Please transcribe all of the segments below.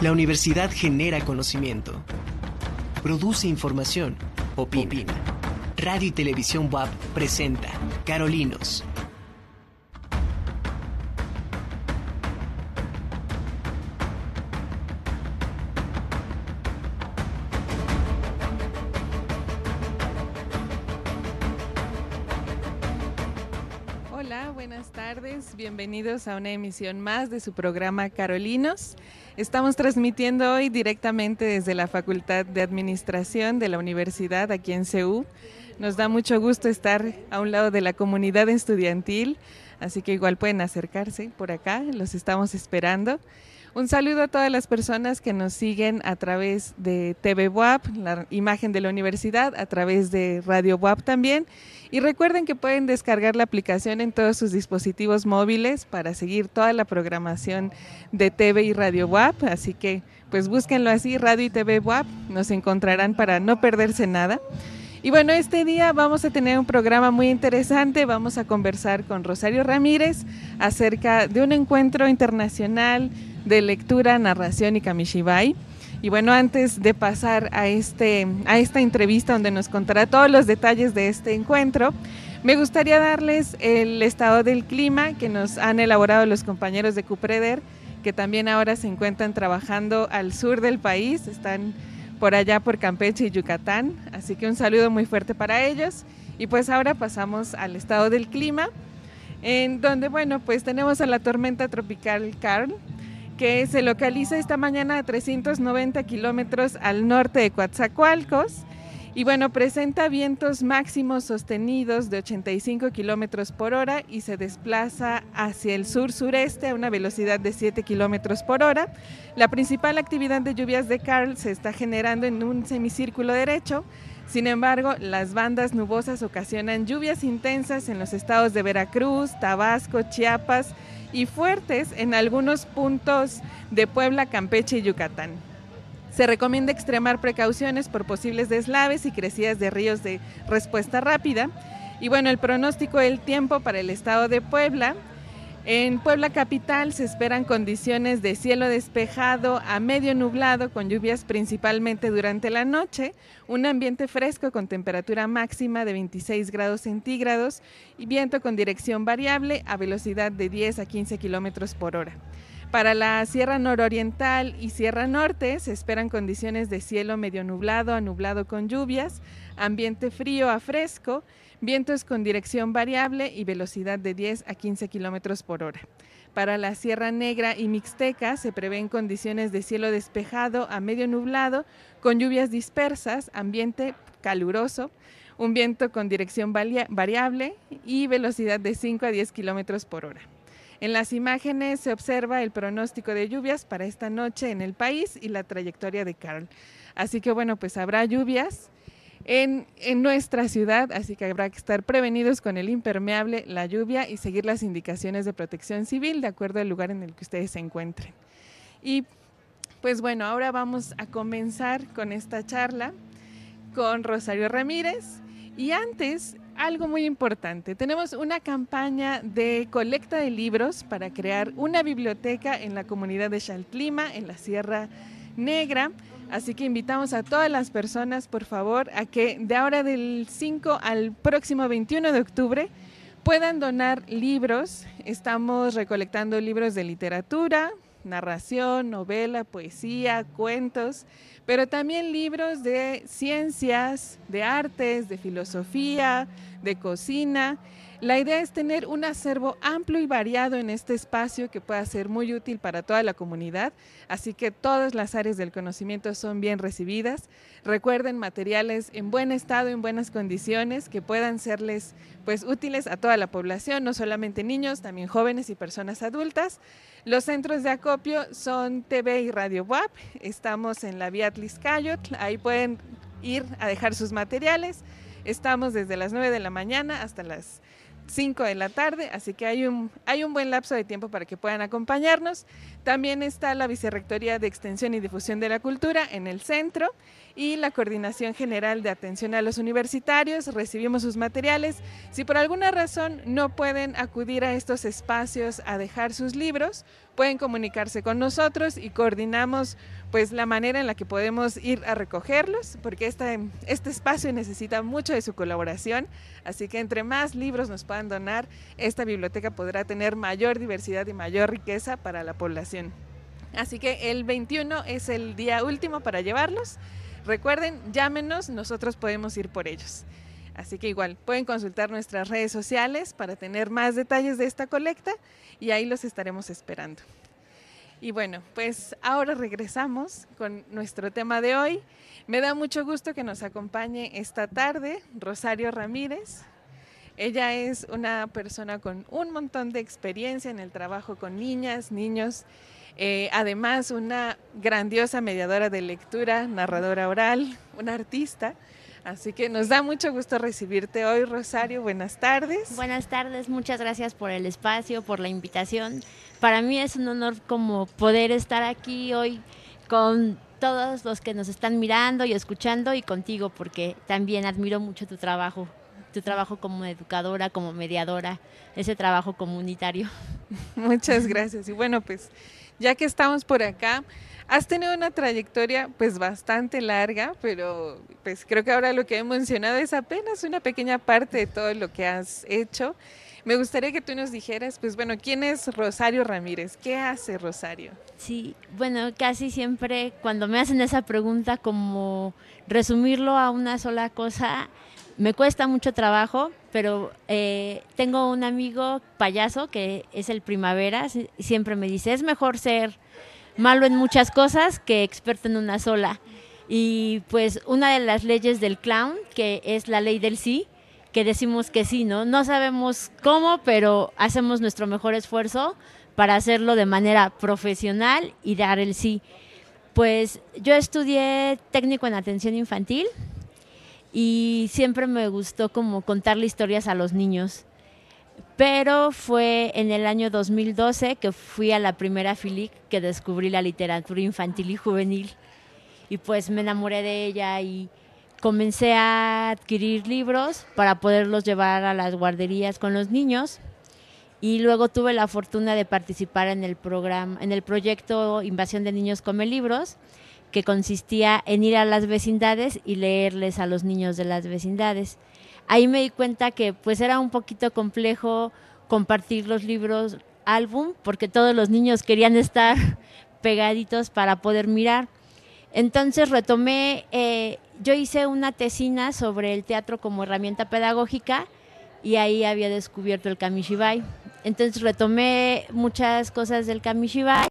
La universidad genera conocimiento, produce información, opina. Radio y Televisión WAP presenta Carolinos. Hola, buenas tardes. Bienvenidos a una emisión más de su programa Carolinos. Estamos transmitiendo hoy directamente desde la Facultad de Administración de la Universidad aquí en CEU. Nos da mucho gusto estar a un lado de la comunidad estudiantil, así que igual pueden acercarse por acá, los estamos esperando. Un saludo a todas las personas que nos siguen a través de TV WAP, la imagen de la universidad, a través de Radio WAP también. Y recuerden que pueden descargar la aplicación en todos sus dispositivos móviles para seguir toda la programación de TV y Radio WAP. Así que pues búsquenlo así, Radio y TV WAP, nos encontrarán para no perderse nada. Y bueno, este día vamos a tener un programa muy interesante. Vamos a conversar con Rosario Ramírez acerca de un encuentro internacional de lectura, narración y kamishibai. Y bueno, antes de pasar a, este, a esta entrevista donde nos contará todos los detalles de este encuentro, me gustaría darles el estado del clima que nos han elaborado los compañeros de Cupreder, que también ahora se encuentran trabajando al sur del país, están por allá por Campeche y Yucatán, así que un saludo muy fuerte para ellos. Y pues ahora pasamos al estado del clima, en donde, bueno, pues tenemos a la tormenta tropical Carl, que se localiza esta mañana a 390 kilómetros al norte de Coatzacoalcos. Y bueno, presenta vientos máximos sostenidos de 85 kilómetros por hora y se desplaza hacia el sur-sureste a una velocidad de 7 kilómetros por hora. La principal actividad de lluvias de Carl se está generando en un semicírculo derecho. Sin embargo, las bandas nubosas ocasionan lluvias intensas en los estados de Veracruz, Tabasco, Chiapas, y fuertes en algunos puntos de Puebla, Campeche y Yucatán. Se recomienda extremar precauciones por posibles deslaves y crecidas de ríos de respuesta rápida. Y bueno, el pronóstico del tiempo para el estado de Puebla en Puebla Capital se esperan condiciones de cielo despejado a medio nublado con lluvias principalmente durante la noche, un ambiente fresco con temperatura máxima de 26 grados centígrados y viento con dirección variable a velocidad de 10 a 15 kilómetros por hora. Para la Sierra Nororiental y Sierra Norte se esperan condiciones de cielo medio nublado a nublado con lluvias, ambiente frío a fresco vientos con dirección variable y velocidad de 10 a 15 kilómetros por hora. Para la Sierra Negra y Mixteca se prevén condiciones de cielo despejado a medio nublado, con lluvias dispersas, ambiente caluroso, un viento con dirección variable y velocidad de 5 a 10 kilómetros por hora. En las imágenes se observa el pronóstico de lluvias para esta noche en el país y la trayectoria de Carl. Así que bueno, pues habrá lluvias en, nuestra ciudad, así que habrá que estar prevenidos con el impermeable, la lluvia y seguir las indicaciones de protección civil de acuerdo al lugar en el que ustedes se encuentren. Y pues bueno, ahora vamos a comenzar con esta charla con Rosario Ramírez. Y antes, algo muy importante, tenemos una campaña de colecta de libros para crear una biblioteca en la comunidad de Chaltlima, en la Sierra Negra. Así que invitamos a todas las personas, por favor, a que de ahora del 5 al próximo 21 de octubre puedan donar libros. Estamos recolectando libros de literatura, narración, novela, poesía, cuentos, pero también libros de ciencias, de artes, de filosofía, de cocina la idea es tener un acervo amplio y variado en este espacio que pueda ser muy útil para toda la comunidad, así que todas las áreas del conocimiento son bien recibidas. Recuerden materiales en buen estado, en buenas condiciones, que puedan serles pues útiles a toda la población, no solamente niños, también jóvenes y personas adultas. Los centros de acopio son TV y Radio WAP. Estamos en la vía Atliscayot, ahí pueden ir a dejar sus materiales. Estamos desde las 9 de la mañana hasta las 5 de la tarde, así que hay un, hay un buen lapso de tiempo para que puedan acompañarnos. También está la Vicerrectoría de Extensión y Difusión de la Cultura en el centro y la Coordinación General de Atención a los Universitarios. Recibimos sus materiales. Si por alguna razón no pueden acudir a estos espacios a dejar sus libros, pueden comunicarse con nosotros y coordinamos pues la manera en la que podemos ir a recogerlos, porque este, este espacio necesita mucho de su colaboración, así que entre más libros nos puedan donar, esta biblioteca podrá tener mayor diversidad y mayor riqueza para la población. Así que el 21 es el día último para llevarlos. Recuerden, llámenos, nosotros podemos ir por ellos. Así que igual, pueden consultar nuestras redes sociales para tener más detalles de esta colecta y ahí los estaremos esperando. Y bueno, pues ahora regresamos con nuestro tema de hoy. Me da mucho gusto que nos acompañe esta tarde Rosario Ramírez. Ella es una persona con un montón de experiencia en el trabajo con niñas, niños, eh, además una grandiosa mediadora de lectura, narradora oral, una artista. Así que nos da mucho gusto recibirte hoy, Rosario. Buenas tardes. Buenas tardes, muchas gracias por el espacio, por la invitación. Para mí es un honor como poder estar aquí hoy con todos los que nos están mirando y escuchando y contigo, porque también admiro mucho tu trabajo, tu trabajo como educadora, como mediadora, ese trabajo comunitario. Muchas gracias. Y bueno, pues ya que estamos por acá, Has tenido una trayectoria pues bastante larga, pero pues creo que ahora lo que he mencionado es apenas una pequeña parte de todo lo que has hecho. Me gustaría que tú nos dijeras, pues bueno, ¿quién es Rosario Ramírez? ¿Qué hace Rosario? Sí, bueno, casi siempre cuando me hacen esa pregunta, como resumirlo a una sola cosa, me cuesta mucho trabajo, pero eh, tengo un amigo payaso que es el Primavera, siempre me dice, es mejor ser malo en muchas cosas que experto en una sola. Y pues una de las leyes del clown, que es la ley del sí, que decimos que sí, ¿no? No sabemos cómo, pero hacemos nuestro mejor esfuerzo para hacerlo de manera profesional y dar el sí. Pues yo estudié técnico en atención infantil y siempre me gustó como contarle historias a los niños. Pero fue en el año 2012 que fui a la primera FILIC que descubrí la literatura infantil y juvenil. Y pues me enamoré de ella y comencé a adquirir libros para poderlos llevar a las guarderías con los niños. Y luego tuve la fortuna de participar en el programa en el proyecto Invasión de Niños Come Libros que consistía en ir a las vecindades y leerles a los niños de las vecindades ahí me di cuenta que pues era un poquito complejo compartir los libros álbum porque todos los niños querían estar pegaditos para poder mirar. Entonces retomé, eh, yo hice una tesina sobre el teatro como herramienta pedagógica y ahí había descubierto el kamishibai. Entonces retomé muchas cosas del kamishibai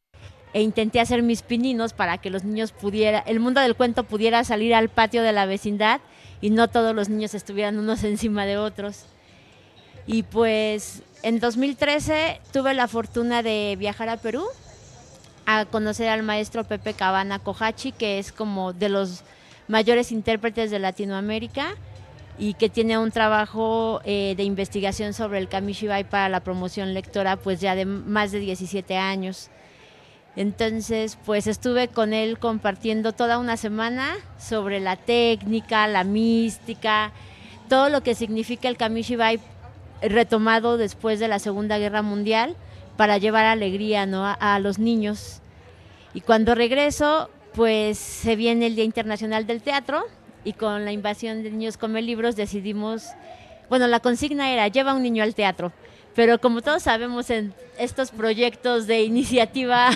e intenté hacer mis pininos para que los niños pudiera, el mundo del cuento pudiera salir al patio de la vecindad y no todos los niños estuvieran unos encima de otros. Y pues en 2013 tuve la fortuna de viajar a Perú a conocer al maestro Pepe Cabana Kohachi, que es como de los mayores intérpretes de Latinoamérica y que tiene un trabajo eh, de investigación sobre el Kamishibai para la promoción lectora pues ya de más de 17 años. Entonces, pues estuve con él compartiendo toda una semana sobre la técnica, la mística, todo lo que significa el Kamishibai retomado después de la Segunda Guerra Mundial para llevar alegría ¿no? a, a los niños. Y cuando regreso, pues se viene el Día Internacional del Teatro y con la invasión de niños come libros decidimos, bueno, la consigna era lleva un niño al teatro, pero como todos sabemos en estos proyectos de iniciativa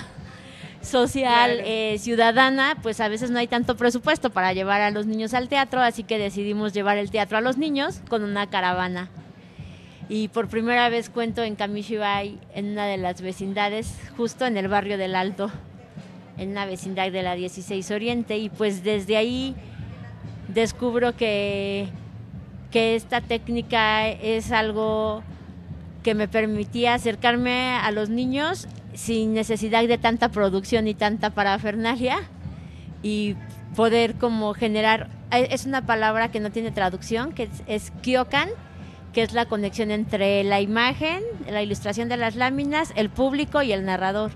social, eh, ciudadana, pues a veces no hay tanto presupuesto para llevar a los niños al teatro, así que decidimos llevar el teatro a los niños con una caravana. Y por primera vez cuento en Kamishibai, en una de las vecindades, justo en el barrio del Alto, en una vecindad de la 16 Oriente, y pues desde ahí descubro que, que esta técnica es algo que me permitía acercarme a los niños sin necesidad de tanta producción y tanta parafernalia y poder como generar, eh, es una palabra que no tiene traducción, que es, kyokan, que es la conexión entre la imagen, la ilustración de las láminas, el público y el narrador.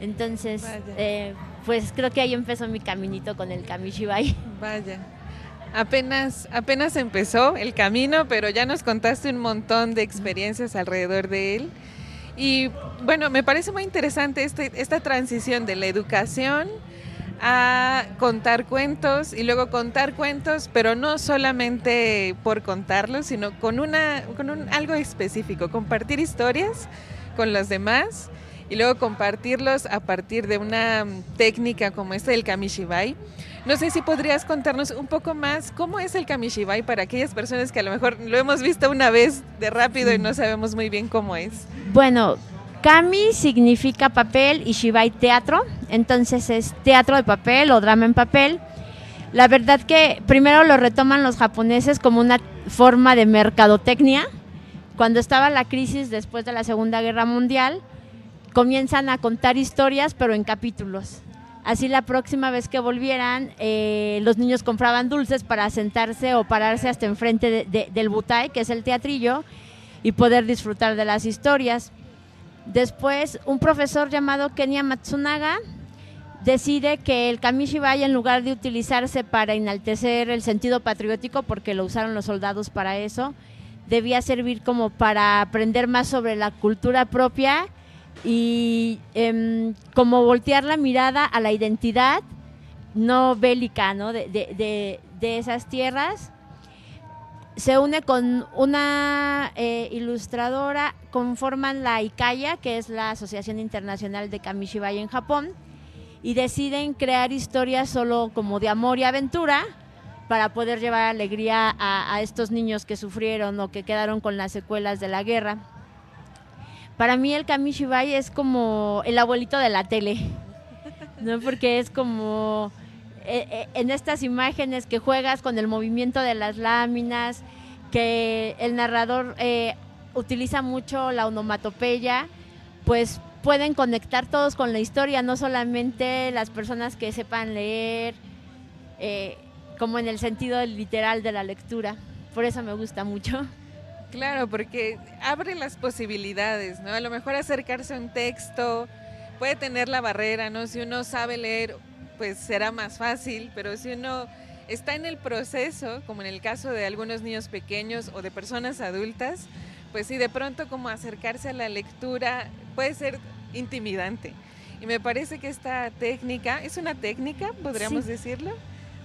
Entonces, eh, pues creo que ahí empezó mi caminito con el Kamishibai. Vaya. Apenas, apenas empezó el camino, pero ya nos contaste un montón de experiencias alrededor de él. Y bueno, me parece muy interesante este, esta transición de la educación a contar cuentos y luego contar cuentos, pero no solamente por contarlos, sino con, una, con un, algo específico, compartir historias con los demás y luego compartirlos a partir de una técnica como esta del kamishibai. No sé si podrías contarnos un poco más cómo es el kamishibai para aquellas personas que a lo mejor lo hemos visto una vez de rápido y no sabemos muy bien cómo es. Bueno, Kami significa papel y Shibai teatro, entonces es teatro de papel o drama en papel. La verdad que primero lo retoman los japoneses como una forma de mercadotecnia. Cuando estaba la crisis después de la Segunda Guerra Mundial, comienzan a contar historias pero en capítulos. Así la próxima vez que volvieran, eh, los niños compraban dulces para sentarse o pararse hasta enfrente del butai, que es el teatrillo, y poder disfrutar de las historias. Después, un profesor llamado Kenya Matsunaga decide que el kamishibai, en lugar de utilizarse para enaltecer el sentido patriótico, porque lo usaron los soldados para eso, debía servir como para aprender más sobre la cultura propia y em, como voltear la mirada a la identidad no bélica de esas tierras se une con una eh, ilustradora, conforman la ICAYA, que es la Asociación Internacional de Kamishibai en Japón, y deciden crear historias solo como de amor y aventura para poder llevar alegría a, estos niños que sufrieron o que quedaron con las secuelas de la guerra. Para mí el Kamishibai es como el abuelito de la tele, ¿no? porque es como eh, eh, en estas imágenes que juegas con el movimiento de las láminas, que el narrador eh, utiliza mucho la onomatopeya, pues pueden conectar todos con la historia, no solamente las personas que sepan leer, como en el sentido literal de la lectura. Por eso me gusta mucho. Claro, porque abre las posibilidades, ¿no? A lo mejor acercarse a un texto puede tener la barrera, ¿no? Si uno sabe leer pues será más fácil, pero si uno está en el proceso, como en el caso de algunos niños pequeños o de personas adultas, pues sí, de pronto como acercarse a la lectura puede ser intimidante. Y me parece que esta técnica, es una técnica, podríamos decirlo,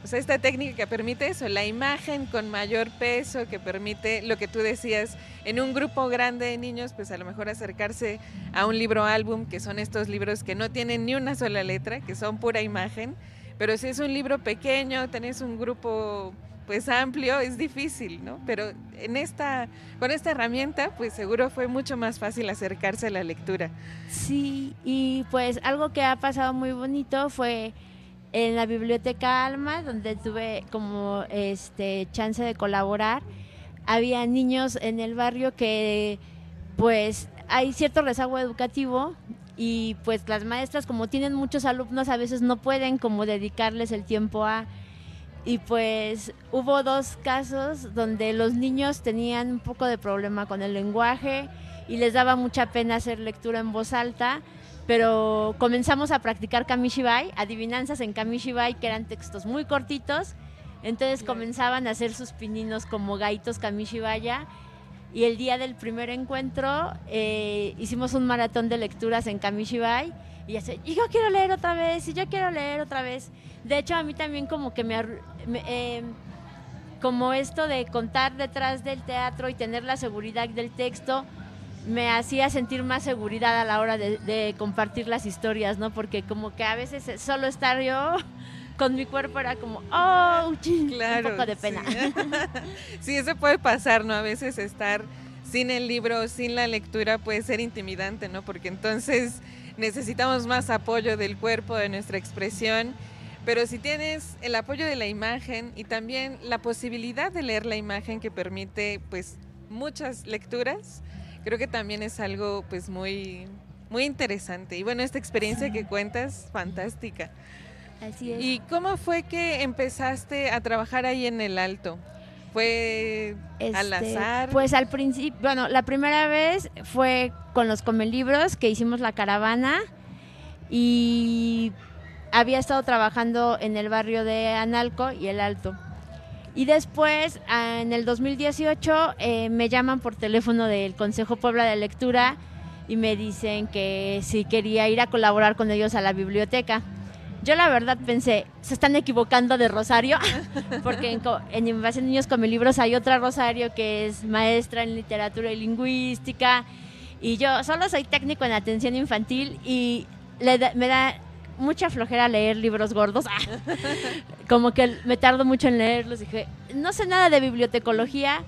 o sea, esta técnica que permite eso, la imagen con mayor peso, que permite lo que tú decías, en un grupo grande de niños, pues a lo mejor acercarse a un libro álbum, que son estos libros que no tienen ni una sola letra, que son pura imagen, pero si es un libro pequeño, tenés un grupo pues amplio, es difícil, ¿no? Pero en esta, con esta herramienta, pues seguro fue mucho más fácil acercarse a la lectura. Sí, y pues algo que ha pasado muy bonito fue en la biblioteca Alma, donde tuve como este chance de colaborar, había niños en el barrio que pues hay cierto rezago educativo y pues las maestras como tienen muchos alumnos a veces no pueden como dedicarles el tiempo a y pues hubo dos casos donde los niños tenían un poco de problema con el lenguaje y les daba mucha pena hacer lectura en voz alta pero comenzamos a practicar Kamishibai, adivinanzas en Kamishibai, que eran textos muy cortitos. Entonces comenzaban a hacer sus pininos como gaitos Kamishibaya. Y el día del primer encuentro eh, hicimos un maratón de lecturas en Kamishibai. Y así, y yo quiero leer otra vez, y yo quiero leer otra vez. De hecho, a mí también como que me... Eh, como esto de contar detrás del teatro y tener la seguridad del texto, me hacía sentir más seguridad a la hora de, compartir las historias, ¿no? Porque como que a veces solo estar yo con mi cuerpo era como, oh, claro, un poco de pena. Sí. eso puede pasar, ¿no? A veces estar sin el libro, sin la lectura puede ser intimidante, ¿no? Porque entonces necesitamos más apoyo del cuerpo, de nuestra expresión. Pero si tienes el apoyo de la imagen y también la posibilidad de leer la imagen que permite pues muchas lecturas, creo que también es algo pues muy, muy interesante. Y bueno, esta experiencia que cuentas, fantástica. Así es. ¿Y cómo fue que empezaste a trabajar ahí en el Alto? ¿Fue al este, azar? Pues al principio, bueno, la primera vez fue con los Comelibros que hicimos la caravana y había estado trabajando en el barrio de Analco y el Alto. Y después, en el 2018, eh, me llaman por teléfono del Consejo Puebla de Lectura y me dicen que si quería ir a colaborar con ellos a la biblioteca. Yo la verdad pensé, se están equivocando de Rosario, porque en, en Invasión Niños Come Libros hay otra Rosario que es maestra en literatura y lingüística, y yo solo soy técnico en atención infantil y me da mucha flojera leer libros gordos, como que me tardo mucho en leerlos, dije, no sé nada de bibliotecología,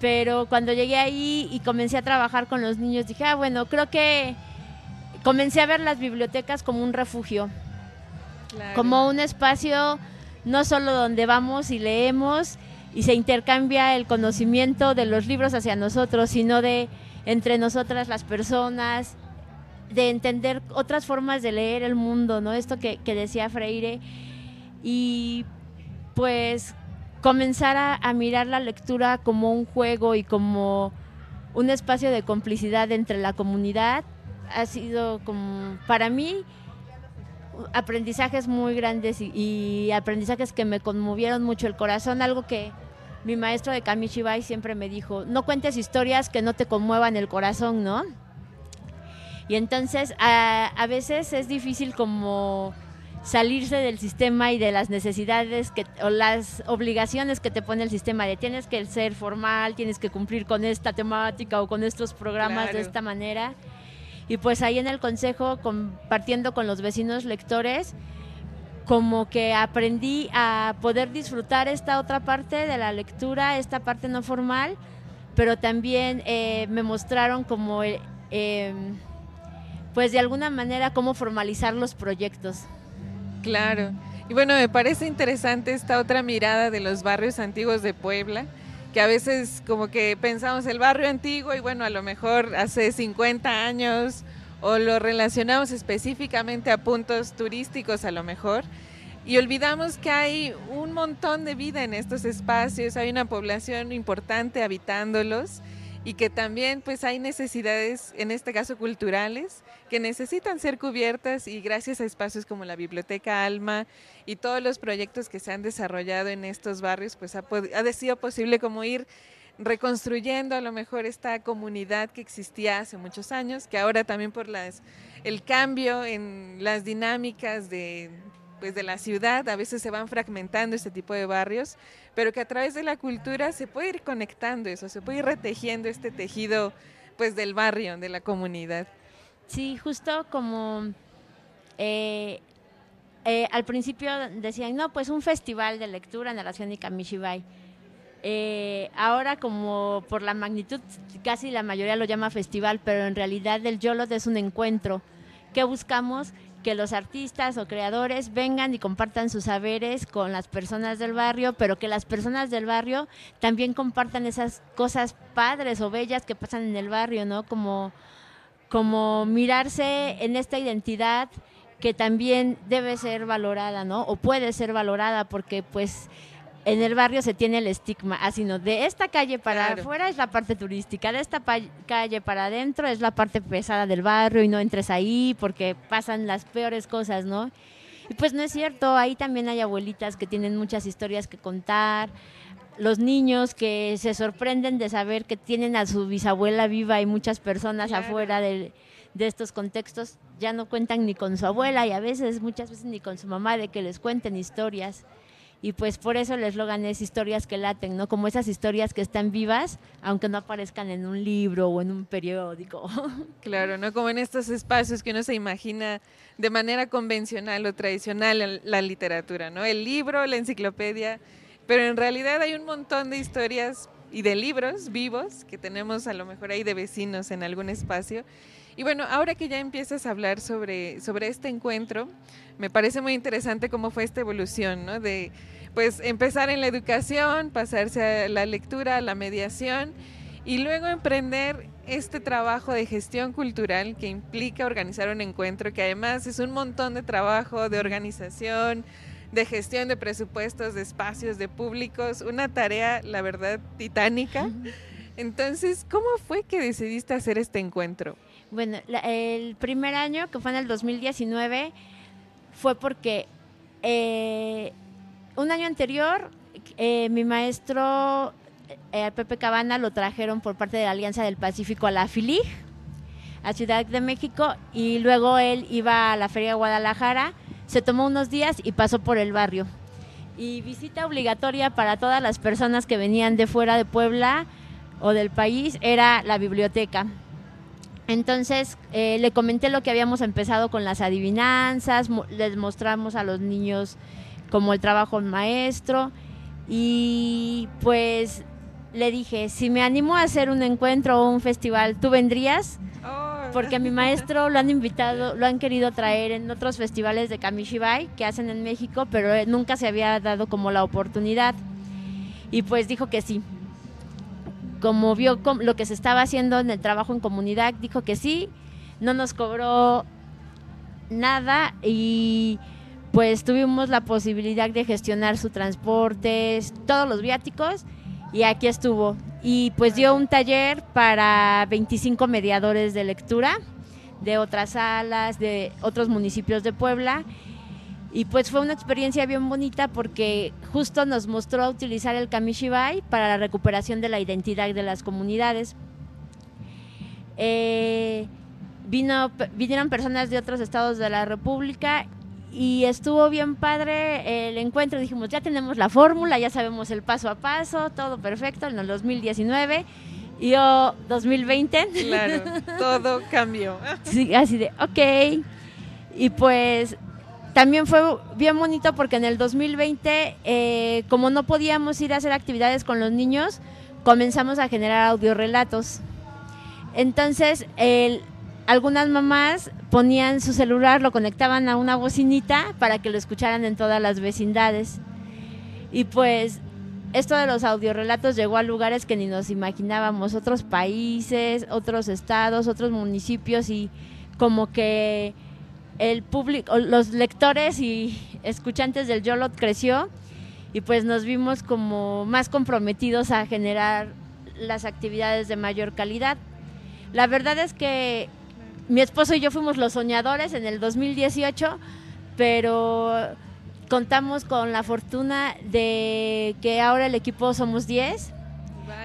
pero cuando llegué ahí y comencé a trabajar con los niños, dije, ah, bueno, creo que comencé a ver las bibliotecas como un refugio como un espacio no solo donde vamos y leemos y se intercambia el conocimiento de los libros hacia nosotros, sino de entre nosotras las personas, de entender otras formas de leer el mundo, ¿no? Esto que, decía Freire. Y pues comenzar a, a, mirar la lectura como un juego y como un espacio de complicidad entre la comunidad ha sido como para mí aprendizajes muy grandes y, aprendizajes que me conmovieron mucho el corazón, algo que mi maestro de Kamishibai siempre me dijo, no cuentes historias que no te conmuevan el corazón, ¿no? Y entonces a, veces es difícil como salirse del sistema y de las necesidades que, o las obligaciones que te pone el sistema de tienes que ser formal, tienes que cumplir con esta temática o con estos programas de esta manera. Y pues ahí en el consejo, compartiendo con los vecinos lectores, como que aprendí a poder disfrutar esta otra parte de la lectura, esta parte no formal, pero también eh, me mostraron como, eh, pues de alguna manera, cómo formalizar los proyectos. Claro. Y bueno, me parece interesante esta otra mirada de los barrios antiguos de Puebla, que a veces como que pensamos el barrio antiguo y bueno, a lo mejor hace 50 años o lo relacionamos específicamente a puntos turísticos a lo mejor y olvidamos que hay un montón de vida en estos espacios, hay una población importante habitándolos y que también pues hay necesidades, en este caso culturales, que necesitan ser cubiertas y gracias a espacios como la Biblioteca Alma y todos los proyectos que se han desarrollado en estos barrios, pues ha, ha sido posible como ir reconstruyendo a lo mejor esta comunidad que existía hace muchos años, que ahora también por las, el cambio en las dinámicas de, pues de la ciudad, a veces se van fragmentando este tipo de barrios, pero que a través de la cultura se puede ir conectando eso, se puede ir retejiendo este tejido pues del barrio, de la comunidad. Sí, justo como eh, eh, al principio decían, no, pues un festival de lectura Nación de Kamishibai. Eh, ahora como por la magnitud casi la mayoría lo llama festival, pero en realidad el YOLOT es un encuentro que buscamos que los artistas o creadores vengan y compartan sus saberes con las personas del barrio, pero que las personas del barrio también compartan esas cosas padres o bellas que pasan en el barrio, ¿no? Como, como mirarse en esta identidad que también debe ser valorada, ¿no? O puede ser valorada porque pues en el barrio se tiene el estigma, así no, de esta calle para afuera es la parte turística, de esta calle para adentro es la parte pesada del barrio y no entres ahí porque pasan las peores cosas, ¿no? Y pues no es cierto, ahí también hay abuelitas que tienen muchas historias que contar, los niños que se sorprenden de saber que tienen a su bisabuela viva y muchas personas afuera de, de estos contextos ya no cuentan ni con su abuela y a veces, muchas veces ni con su mamá de que les cuenten historias y pues por eso el eslogan es historias que laten, ¿no? Como esas historias que están vivas, aunque no aparezcan en un libro o en un periódico. Claro, ¿no? Como en estos espacios que uno se imagina de manera convencional o tradicional la literatura, ¿no? El libro, la enciclopedia, pero en realidad hay un montón de historias y de libros vivos que tenemos a lo mejor ahí de vecinos en algún espacio. Y bueno, ahora que ya empiezas a hablar sobre, sobre este encuentro, me parece muy interesante cómo fue esta evolución, ¿no? De pues empezar en la educación, pasarse a la lectura, a la mediación y luego emprender este trabajo de gestión cultural que implica organizar un encuentro, que además es un montón de trabajo, de organización, de gestión de presupuestos, de espacios, de públicos, una tarea, la verdad, titánica. Entonces, ¿cómo fue que decidiste hacer este encuentro? Bueno, el primer año, que fue en el 2019, fue porque eh, un año anterior eh, mi maestro eh, Pepe Cabana lo trajeron por parte de la Alianza del Pacífico a la FILIG a Ciudad de México y luego él iba a la Feria de Guadalajara, se tomó unos días y pasó por el barrio. Y visita obligatoria para todas las personas que venían de fuera de Puebla o del país era la biblioteca. Entonces eh, le comenté lo que habíamos empezado con las adivinanzas, les mostramos a los niños como el trabajo maestro y pues le dije, si me animo a hacer un encuentro o un festival, ¿tú vendrías? Oh. Porque a mi maestro lo han invitado, lo han querido traer en otros festivales de Kamishibai que hacen en México, pero nunca se había dado como la oportunidad. Y pues dijo que sí. Como vio lo que se estaba haciendo en el trabajo en comunidad, dijo que sí. No nos cobró nada y pues tuvimos la posibilidad de gestionar su transporte, todos los viáticos y aquí estuvo. Y pues dio un taller para 25 mediadores de lectura de otras salas, de otros municipios de Puebla. Y pues fue una experiencia bien bonita porque justo nos mostró utilizar el Kamishibai para la recuperación de la identidad de las comunidades. Eh, vino, vinieron personas de otros estados de la República y estuvo bien padre el encuentro. Dijimos, ya tenemos la fórmula, ya sabemos el paso a paso, todo perfecto en el 2019. Y yo, 2020. Claro, todo cambió. Sí, así de, ok. Y pues también fue bien bonito porque en el 2020, eh, como no podíamos ir a hacer actividades con los niños, comenzamos a generar audiorelatos. Entonces, el, algunas mamás ponían su celular, lo conectaban a una bocinita para que lo escucharan en todas las vecindades. Y pues esto de los audiorelatos llegó a lugares que ni nos imaginábamos, otros países, otros estados, otros municipios y como que el público, los lectores y escuchantes del Yolot creció y pues nos vimos como más comprometidos a generar las actividades de mayor calidad. La verdad es que mi esposo y yo fuimos los soñadores en el 2018, pero contamos con la fortuna de que ahora el equipo somos 10.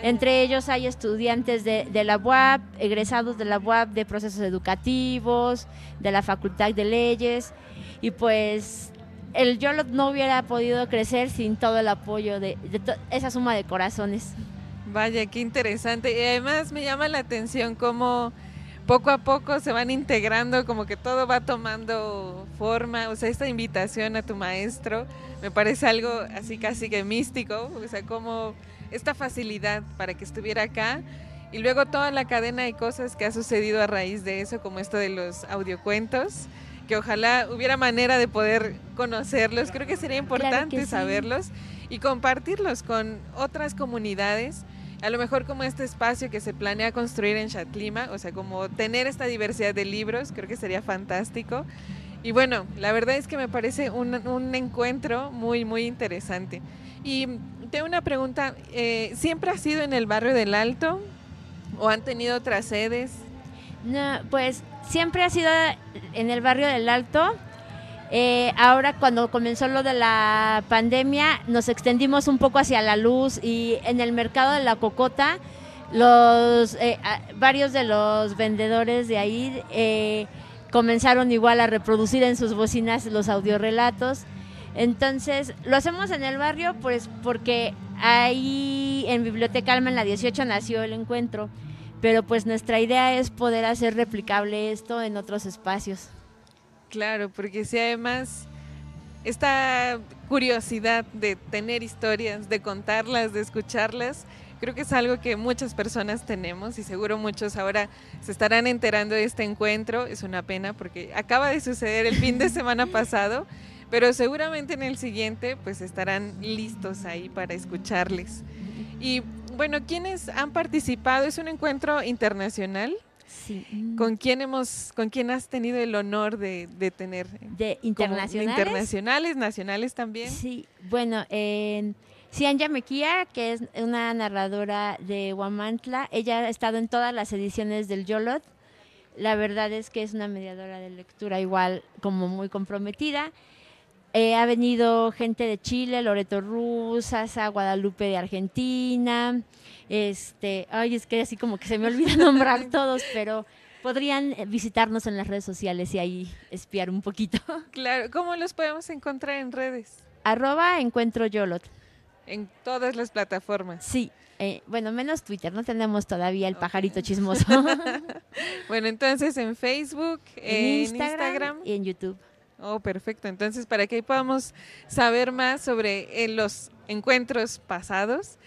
Entre ellos hay estudiantes de, la UAP, egresados de la UAP de procesos educativos, de la Facultad de Leyes, y pues el YOLOT no hubiera podido crecer sin todo el apoyo de, de esa suma de corazones. Vaya, qué interesante. Y además me llama la atención cómo poco a poco se van integrando, como que todo va tomando forma, o sea, esta invitación a tu maestro me parece algo así casi que místico, o sea, como esta facilidad para que estuviera acá. Y luego toda la cadena de cosas que ha sucedido a raíz de eso, como esto de los audiocuentos, que ojalá hubiera manera de poder conocerlos, creo que sería importante saberlos y compartirlos con otras comunidades a lo mejor como este espacio que se planea construir en Chatlima, o sea, como tener esta diversidad de libros, creo que sería fantástico. Y bueno, la verdad es que me parece un, encuentro muy, muy interesante. Y tengo una pregunta, eh, ¿siempre ha sido en el barrio del Alto o han tenido otras sedes? No, pues siempre ha sido en el barrio del Alto. Eh, ahora cuando comenzó lo de la pandemia nos extendimos un poco hacia la luz y en el mercado de la cocota los eh, varios de los vendedores de ahí eh, comenzaron igual a reproducir en sus bocinas los audiorelatos. Entonces, lo hacemos en el barrio pues porque ahí en Biblioteca Alma en la 18 nació el encuentro, pero pues nuestra idea es poder hacer replicable esto en otros espacios. Claro, porque si además esta curiosidad de tener historias, de contarlas, de escucharlas, creo que es algo que muchas personas tenemos y seguro muchos ahora se estarán enterando de este encuentro. Es una pena porque acaba de suceder el fin de semana pasado, pero seguramente en el siguiente pues estarán listos ahí para escucharles. Y bueno, ¿quiénes han participado? Es un encuentro internacional. ¿Con quién hemos, con quién has tenido el honor de, tener? De internacionales. internacionales, nacionales también. Sí, bueno, en Cianya Mequía, que es una narradora de Huamantla, ella ha estado en todas las ediciones del Yolot. La verdad es que es una mediadora de lectura igual como muy comprometida. Eh, ha venido gente de Chile, Loreto Rusas, Guadalupe de Argentina, este, ay, es que así como que se me olvida nombrar todos, pero podrían visitarnos en las redes sociales y ahí espiar un poquito. Claro, ¿cómo los podemos encontrar en redes? Arroba encuentro Yolot. En todas las plataformas. Sí, eh, bueno, menos Twitter, no tenemos todavía el pajarito chismoso. bueno, entonces en Facebook, en, Instagram, y en YouTube. Oh, perfecto. Entonces, para que podamos saber más sobre eh, los encuentros pasados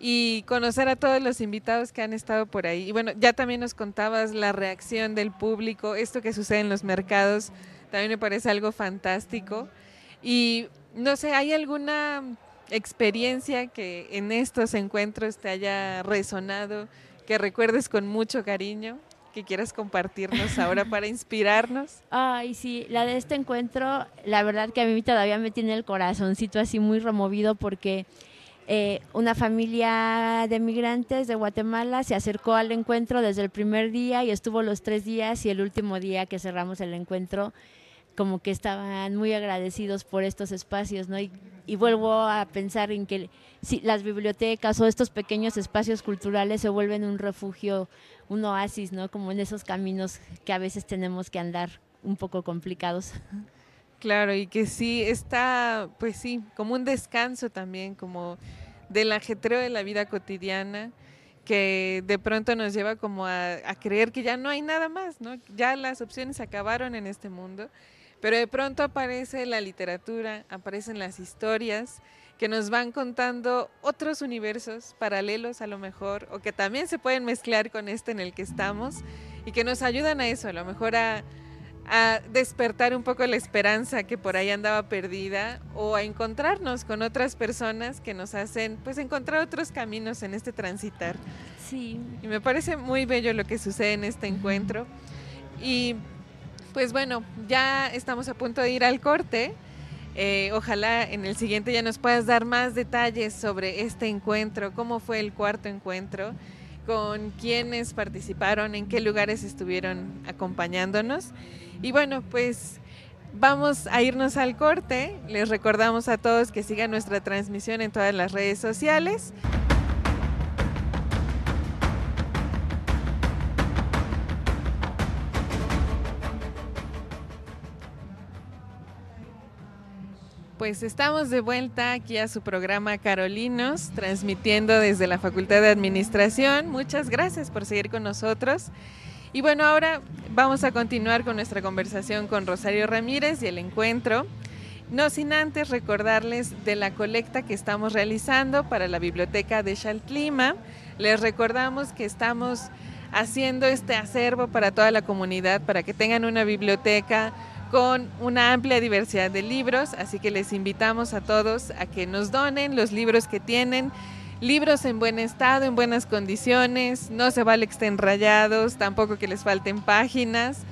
y conocer a todos los invitados que han estado por ahí. Y bueno, ya también nos contabas la reacción del público, esto que sucede en los mercados, también me parece algo fantástico. Y no sé, ¿hay alguna experiencia que en estos encuentros te haya resonado, que recuerdes con mucho cariño? Que quieras compartirnos ahora para inspirarnos? Ay, sí, la de este encuentro, la verdad que a mí todavía me tiene el corazoncito así muy removido porque eh, una familia de migrantes de Guatemala se acercó al encuentro desde el primer día y estuvo los tres días y el último día que cerramos el encuentro como que estaban muy agradecidos por estos espacios, ¿no? Y, vuelvo a pensar en que si las bibliotecas o estos pequeños espacios culturales se vuelven un refugio, un oasis, ¿no? Como en esos caminos que a veces tenemos que andar un poco complicados. Claro, y que sí está, pues sí, como un descanso también, como del ajetreo de la vida cotidiana, que de pronto nos lleva como a, a, creer que ya no hay nada más, ¿no? Ya las opciones acabaron en este mundo, pero de pronto aparece la literatura, aparecen las historias que nos van contando otros universos paralelos a lo mejor, o que también se pueden mezclar con este en el que estamos, y que nos ayudan a eso, a lo mejor a a despertar un poco la esperanza que por ahí andaba perdida o a encontrarnos con otras personas que nos hacen pues encontrar otros caminos en este transitar. Sí. Y me parece muy bello lo que sucede en este encuentro. Y pues bueno, ya estamos a punto de ir al corte. Eh, ojalá en el siguiente ya nos puedas dar más detalles sobre este encuentro, cómo fue el cuarto encuentro, con quiénes participaron, en qué lugares estuvieron acompañándonos. Y bueno, pues vamos a irnos al corte. Les recordamos a todos que sigan nuestra transmisión en todas las redes sociales. Pues estamos de vuelta aquí a su programa Carolinos, transmitiendo desde la Facultad de Administración. Muchas gracias por seguir con nosotros. Y bueno, ahora vamos a continuar con nuestra conversación con Rosario Ramírez y el encuentro. No sin antes recordarles de la colecta que estamos realizando para la biblioteca de Chalclima. Les recordamos que estamos haciendo este acervo para toda la comunidad, para que tengan una biblioteca con una amplia diversidad de libros, así que les invitamos a todos a que nos donen los libros que tienen libros en buen estado, en buenas condiciones, no se vale que estén rayados, tampoco que les falten páginas,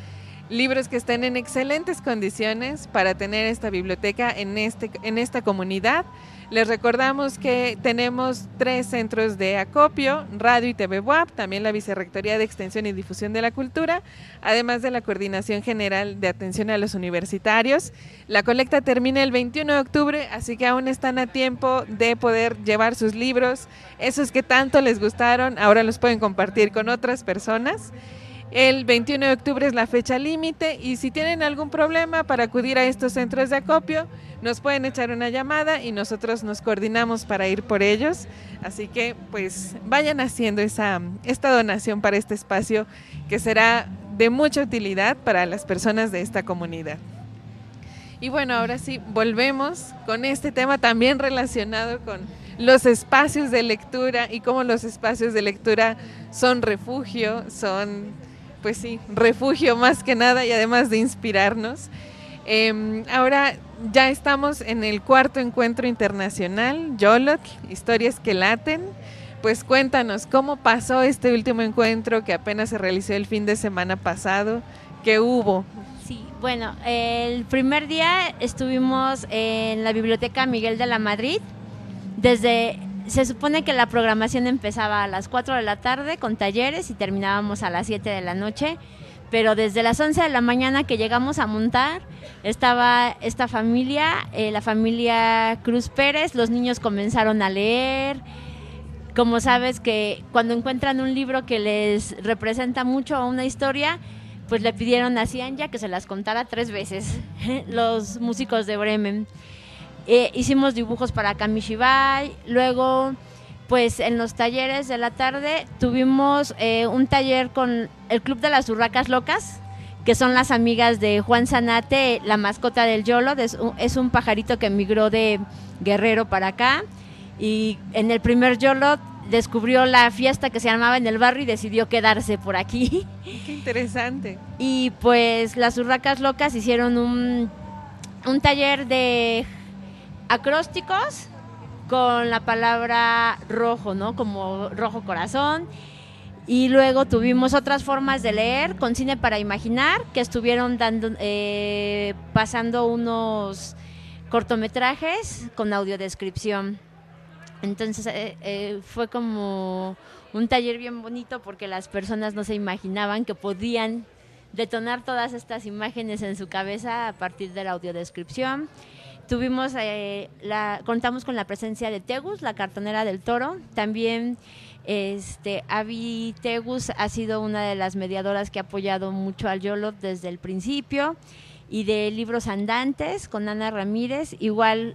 libros que estén en excelentes condiciones para tener esta biblioteca en, este, en esta comunidad. Les recordamos que tenemos tres centros de acopio, Radio y TV WAP, también la Vicerrectoría de Extensión y Difusión de la Cultura, además de la Coordinación General de Atención a los Universitarios. La colecta termina el 21 de octubre, así que aún están a tiempo de poder llevar sus libros, esos que tanto les gustaron, ahora los pueden compartir con otras personas. El 21 de octubre es la fecha límite y si tienen algún problema para acudir a estos centros de acopio, nos pueden echar una llamada y nosotros nos coordinamos para ir por ellos. Así que pues vayan haciendo esa, esta donación para este espacio que será de mucha utilidad para las personas de esta comunidad. Y bueno, ahora sí, volvemos con este tema también relacionado con los espacios de lectura y cómo los espacios de lectura son refugio, son pues sí, refugio más que nada y además de inspirarnos. Em, ahora ya estamos en el cuarto encuentro internacional, YOLOT, Historias que Laten. Pues cuéntanos, ¿cómo pasó este último encuentro que apenas se realizó el fin de semana pasado? ¿Qué hubo? Sí, bueno, el primer día estuvimos en la Biblioteca Miguel de la Madrid. Desde se supone que la programación empezaba a las 4 de la tarde con talleres y terminábamos a las 7 de la noche, pero desde las 11 de la mañana que llegamos a montar estaba esta familia, eh, la familia Cruz Pérez, los niños comenzaron a leer, como sabes que cuando encuentran un libro que les representa mucho a una historia, pues le pidieron a Cianya que se las contara tres veces, los músicos de Bremen. Eh, hicimos dibujos para Kamishibai, luego pues en los talleres de la tarde tuvimos eh, un taller con el Club de las Urracas Locas, que son las amigas de Juan Zanate, la mascota del Yolo, es un, pajarito que emigró de Guerrero para acá y en el primer Yolo descubrió la fiesta que se llamaba en el barrio y decidió quedarse por aquí. Qué interesante. Y pues las Urracas Locas hicieron un, un taller de acrósticos con la palabra rojo, ¿no? Como rojo corazón. Y luego tuvimos otras formas de leer con cine para imaginar, que estuvieron dando, eh, pasando unos cortometrajes con audiodescripción. Entonces eh, eh, fue como un taller bien bonito porque las personas no se imaginaban que podían detonar todas estas imágenes en su cabeza a partir de la audiodescripción. Tuvimos, eh, la, contamos con la presencia de Tegus, la cartonera del toro. También este, Avi Tegus ha sido una de las mediadoras que ha apoyado mucho al YOLO desde el principio. Y de libros andantes con Ana Ramírez. Igual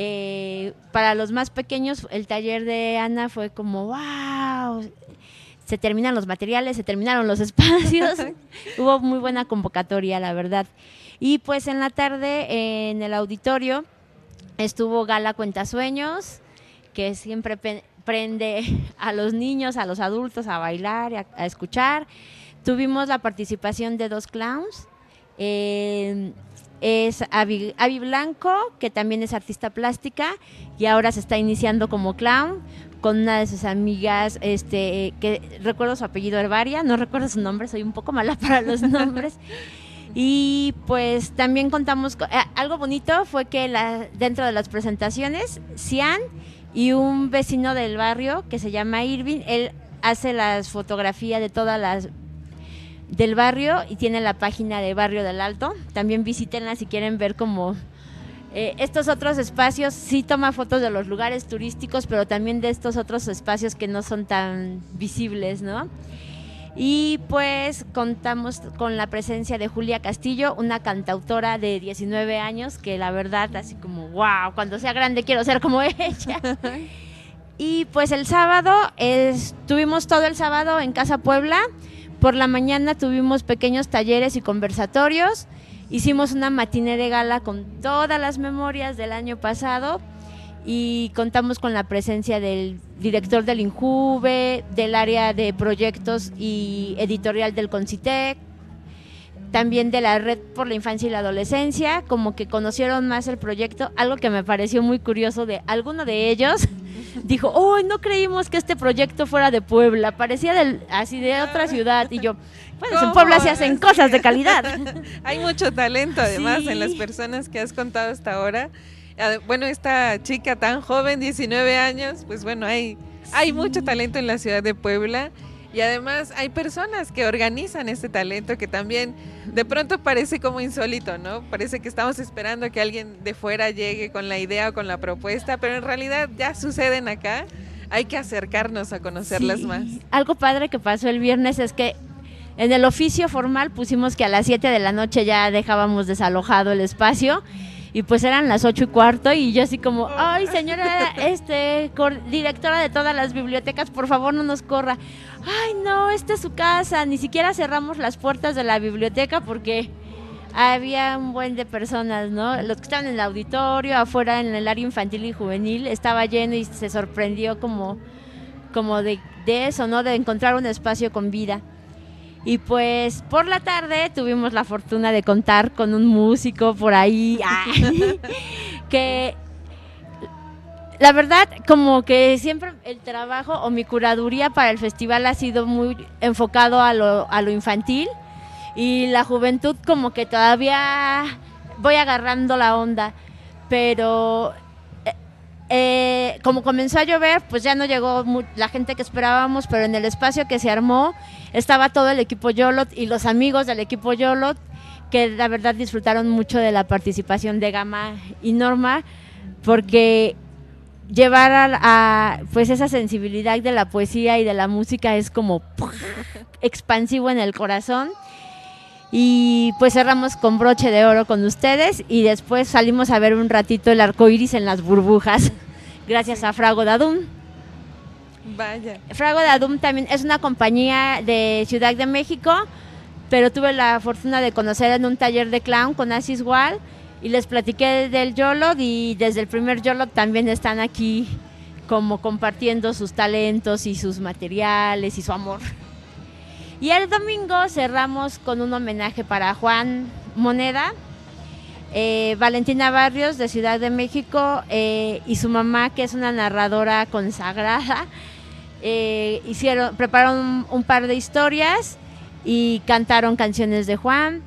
eh, para los más pequeños, el taller de Ana fue como, wow, se terminan los materiales, se terminaron los espacios. Hubo muy buena convocatoria, la verdad. Y pues en la tarde en el auditorio estuvo Gala Cuentasueños, que siempre prende a los niños, a los adultos a bailar, a, a escuchar. Tuvimos la participación de dos clowns. Eh, es Avi, Blanco, que también es artista plástica y ahora se está iniciando como clown con una de sus amigas, este, que recuerdo su apellido Herbaria, no recuerdo su nombre, soy un poco mala para los nombres. Y pues también contamos, con, eh, algo bonito fue que la, dentro de las presentaciones, Cian y un vecino del barrio que se llama Irving, él hace las fotografías de todas las del barrio y tiene la página de Barrio del Alto. También visítenla si quieren ver como eh, estos otros espacios. Sí toma fotos de los lugares turísticos, pero también de estos otros espacios que no son tan visibles, ¿no? Y pues contamos con la presencia de Julia Castillo, una cantautora de 19 años que la verdad así como, wow, cuando sea grande quiero ser como ella. y pues el sábado estuvimos todo el sábado en Casa Puebla. Por la mañana tuvimos pequeños talleres y conversatorios. Hicimos una matiné de gala con todas las memorias del año pasado y contamos con la presencia del director del INJUVE, del área de proyectos y editorial del CONCITEC, también de la Red por la Infancia y la Adolescencia, como que conocieron más el proyecto, algo que me pareció muy curioso de alguno de ellos. Dijo, oh, no creímos que este proyecto fuera de Puebla, parecía del, así de otra ciudad. Y yo, bueno, en Puebla se hacen cosas de calidad. Hay mucho talento además en las personas que has contado hasta ahora bueno, esta chica tan joven, 19 años, pues bueno, hay, hay mucho talento en la ciudad de Puebla. Y además hay personas que organizan este talento que también de pronto parece como insólito, ¿no? Parece que estamos esperando que alguien de fuera llegue con la idea o con la propuesta, pero en realidad ya suceden acá. Hay que acercarnos a conocerlas más. Algo padre que pasó el viernes es que en el oficio formal pusimos que a las 7 de la noche ya dejábamos desalojado el espacio y pues eran las ocho y cuarto y yo así como, ay señora, este, directora de todas las bibliotecas, por favor no nos corra. Ay no, esta es su casa, ni siquiera cerramos las puertas de la biblioteca porque había un buen de personas, ¿no? Los que estaban en el auditorio, afuera en el área infantil y juvenil, estaba lleno y se sorprendió como, como de, de eso, ¿no? De encontrar un espacio con vida. Y pues por la tarde tuvimos la fortuna de contar con un músico por ahí ah, que la verdad como que siempre el trabajo o mi curaduría para el festival ha sido muy enfocado a lo, a lo infantil y la juventud como que todavía voy agarrando la onda, pero eh, como comenzó a llover, pues ya no llegó la gente que esperábamos, pero en el espacio que se armó estaba todo el equipo Yolot y los amigos del equipo Yolot, que la verdad disfrutaron mucho de la participación de Gama y Norma, porque llevar a, pues esa sensibilidad de la poesía y de la música es como expansivo en el corazón. Y pues cerramos con broche de oro con ustedes y después salimos a ver un ratito el arco iris en las burbujas, gracias a Frago Dadum. Vaya. Frago Dadum también es una compañía de Ciudad de México, pero tuve la fortuna de conocer en un taller de clown con Asis Wall y les platiqué del YOLO y desde el primer YOLO también están aquí como compartiendo sus talentos y sus materiales y su amor. Y el domingo cerramos con un homenaje para Juan Moneda, eh, Valentina Barrios de Ciudad de México eh, y su mamá que es una narradora consagrada. Eh, hicieron, prepararon un, par de historias y cantaron canciones de Juan.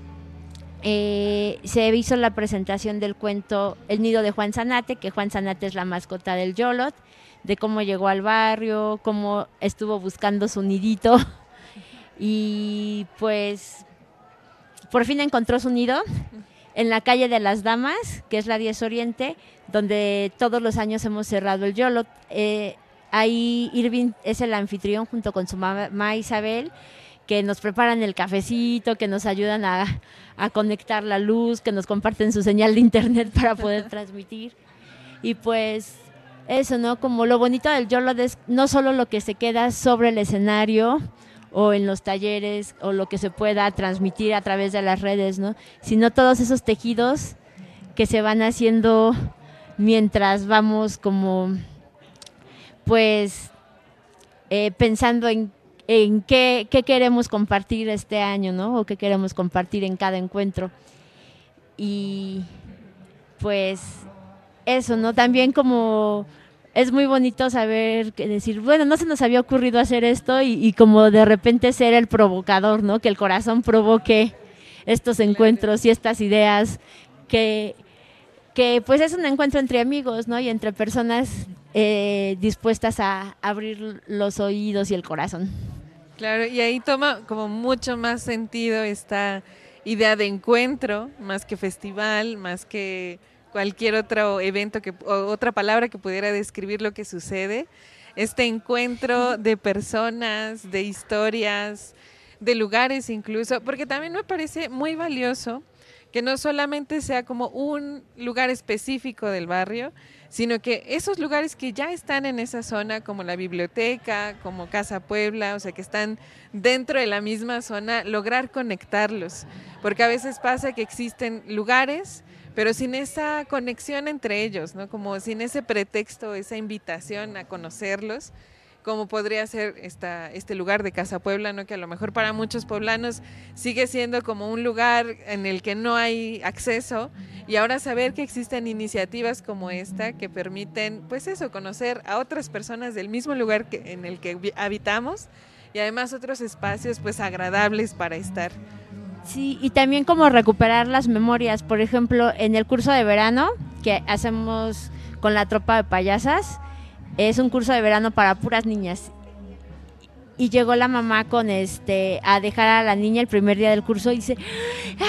se hizo la presentación del cuento El nido de Juan Zanate, que Juan Zanate es la mascota del Yolot, de cómo llegó al barrio, cómo estuvo buscando su nidito y pues por fin encontró su nido en la calle de las Damas, que es la 10 Oriente, donde todos los años hemos cerrado el YOLO. Eh, ahí Irving es el anfitrión junto con su mamá Isabel, que nos preparan el cafecito, que nos ayudan a, a conectar la luz, que nos comparten su señal de internet para poder transmitir. Y pues eso, ¿no? Como lo bonito del YOLO es no solo lo que se queda sobre el escenario, o en los talleres o lo que se pueda transmitir a través de las redes, ¿no? Sino todos esos tejidos que se van haciendo mientras vamos como pues eh, pensando en, qué, qué, queremos compartir este año, ¿no? O qué queremos compartir en cada encuentro. Y pues eso, ¿no? También como es muy bonito saber que decir, bueno, no se nos había ocurrido hacer esto y, como de repente ser el provocador, ¿no? Que el corazón provoque estos encuentros y estas ideas que, que pues es un encuentro entre amigos, ¿no? Y entre personas eh, dispuestas a abrir los oídos y el corazón. Claro, y ahí toma como mucho más sentido esta idea de encuentro, más que festival, más que cualquier otro evento que otra palabra que pudiera describir lo que sucede. Este encuentro de personas, de historias, de lugares incluso, porque también me parece muy valioso que no solamente sea como un lugar específico del barrio, sino que esos lugares que ya están en esa zona, como la biblioteca, como Casa Puebla, o sea, que están dentro de la misma zona, lograr conectarlos. Porque a veces pasa que existen lugares pero sin esa conexión entre ellos, ¿no? Como sin ese pretexto, esa invitación a conocerlos, como podría ser este lugar de Casa Puebla, ¿no? Que a lo mejor para muchos poblanos sigue siendo como un lugar en el que no hay acceso y ahora saber que existen iniciativas como esta que permiten, pues eso, conocer a otras personas del mismo lugar que, en el que habitamos y además otros espacios pues agradables para estar. Sí, y también como recuperar las memorias. Por ejemplo, en el curso de verano que hacemos con la tropa de payasas, es un curso de verano para puras niñas. Y llegó la mamá con este a dejar a la niña el primer día del curso y dice,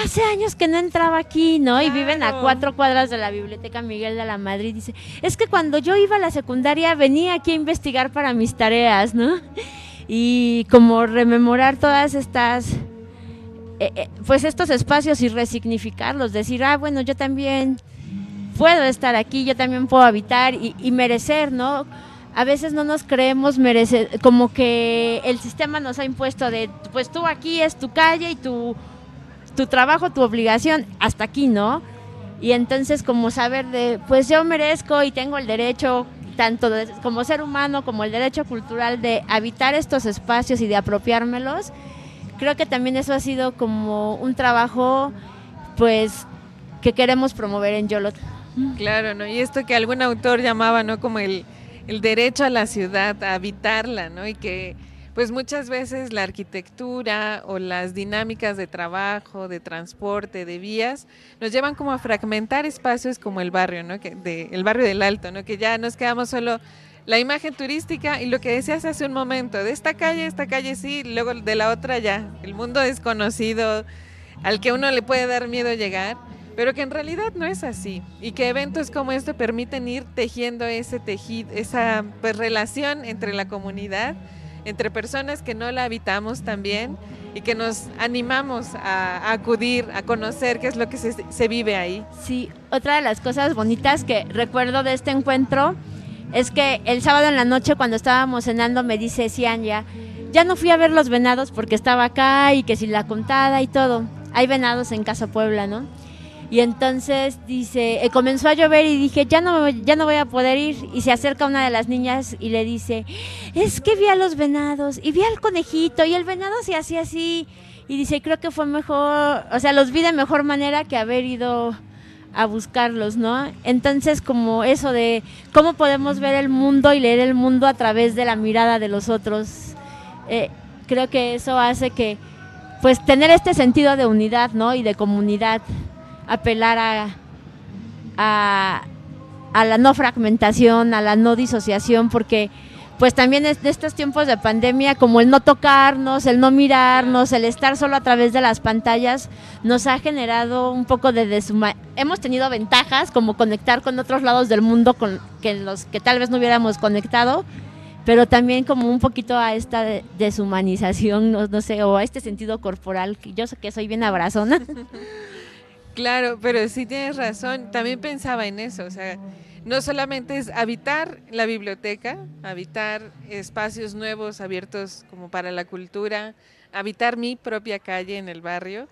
hace años que no entraba aquí, ¿no? Y viven a cuatro cuadras de la Biblioteca Miguel de la Madrid. Dice, es que cuando yo iba a la secundaria venía aquí a investigar para mis tareas, ¿no? Y como rememorar todas estas eh, eh, pues estos espacios y resignificarlos, decir, ah, bueno, yo también puedo estar aquí, yo también puedo habitar y, merecer, ¿no? A veces no nos creemos merecer, como que el sistema nos ha impuesto de, pues tú aquí es tu calle y tu, tu trabajo, tu obligación, hasta aquí, ¿no? Y entonces como saber de, pues yo merezco y tengo el derecho, tanto como ser humano como el derecho cultural de habitar estos espacios y de apropiármelos, creo que también eso ha sido como un trabajo, pues, que queremos promover en Yolot. Claro, ¿no? Y esto que algún autor llamaba, ¿no? Como el, el derecho a la ciudad, a habitarla, ¿no? Y que, pues, muchas veces la arquitectura o las dinámicas de trabajo, de transporte, de vías, nos llevan como a fragmentar espacios como el barrio, ¿no? Que de, el barrio del Alto, ¿no? Que ya nos quedamos solo la imagen turística y lo que decías hace un momento, de esta calle, esta calle sí, luego de la otra ya, el mundo desconocido al que uno le puede dar miedo llegar, pero que en realidad no es así y que eventos como este permiten ir tejiendo ese tejido, esa pues, relación entre la comunidad, entre personas que no la habitamos también y que nos animamos a, acudir, a conocer qué es lo que se, se, vive ahí. Sí, otra de las cosas bonitas que recuerdo de este encuentro es que el sábado en la noche cuando estábamos cenando me dice Cianya, ya no fui a ver los venados porque estaba acá y que si la contada y todo. Hay venados en Casa Puebla, ¿no? Y entonces dice, eh, comenzó a llover y dije, ya no, ya no voy a poder ir. Y se acerca una de las niñas y le dice, es que vi a los venados y vi al conejito y el venado se hacía así. Y dice, creo que fue mejor, o sea, los vi de mejor manera que haber ido a buscarlos, ¿no? Entonces, como eso de cómo podemos ver el mundo y leer el mundo a través de la mirada de los otros, eh, creo que eso hace que, pues, tener este sentido de unidad, ¿no? Y de comunidad apelar a, a, la no fragmentación, a la no disociación, porque pues también en estos tiempos de pandemia, como el no tocarnos, el no mirarnos, el estar solo a través de las pantallas, nos ha generado un poco de desuma Hemos tenido ventajas como conectar con otros lados del mundo con que los que tal vez no hubiéramos conectado, pero también como un poquito a esta deshumanización, no, no sé, o a este sentido corporal, yo sé que soy bien abrazona. Claro, pero sí tienes razón. También pensaba en eso, o sea, no solamente es habitar la biblioteca, habitar espacios nuevos abiertos como para la cultura, habitar mi propia calle en el barrio,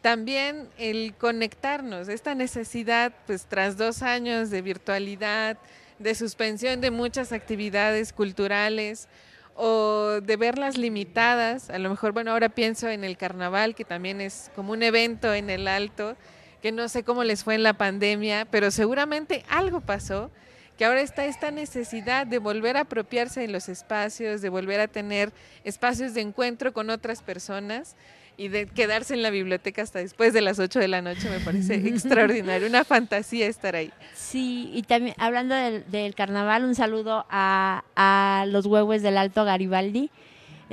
también el conectarnos, esta necesidad, pues tras dos años de virtualidad, de suspensión de muchas actividades culturales o de verlas limitadas, a lo mejor, bueno, ahora pienso en el carnaval, que también es como un evento en el alto, que no sé cómo les fue en la pandemia, pero seguramente algo pasó, que ahora está esta necesidad de volver a apropiarse de los espacios, de volver a tener espacios de encuentro con otras personas y de quedarse en la biblioteca hasta después de las 8 de la noche me parece extraordinario, una fantasía estar ahí. Sí, y también hablando del, carnaval, un saludo a, a los huevos del Alto Garibaldi,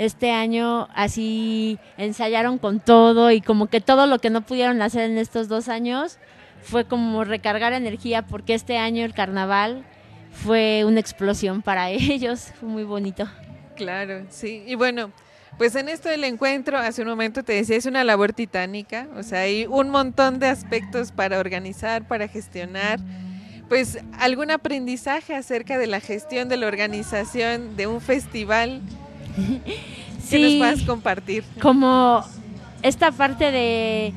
este año así ensayaron con todo y como que todo lo que no pudieron hacer en estos dos años fue como recargar energía porque este año el carnaval fue una explosión para ellos, fue muy bonito. Claro, sí, y bueno, pues en esto del encuentro, hace un momento te decía, es una labor titánica, o sea, hay un montón de aspectos para organizar, para gestionar. Pues algún aprendizaje acerca de la gestión de la organización de un festival sí, nos puedas compartir. Como esta parte de